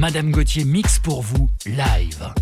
Madame Gauthier mix pour vous live.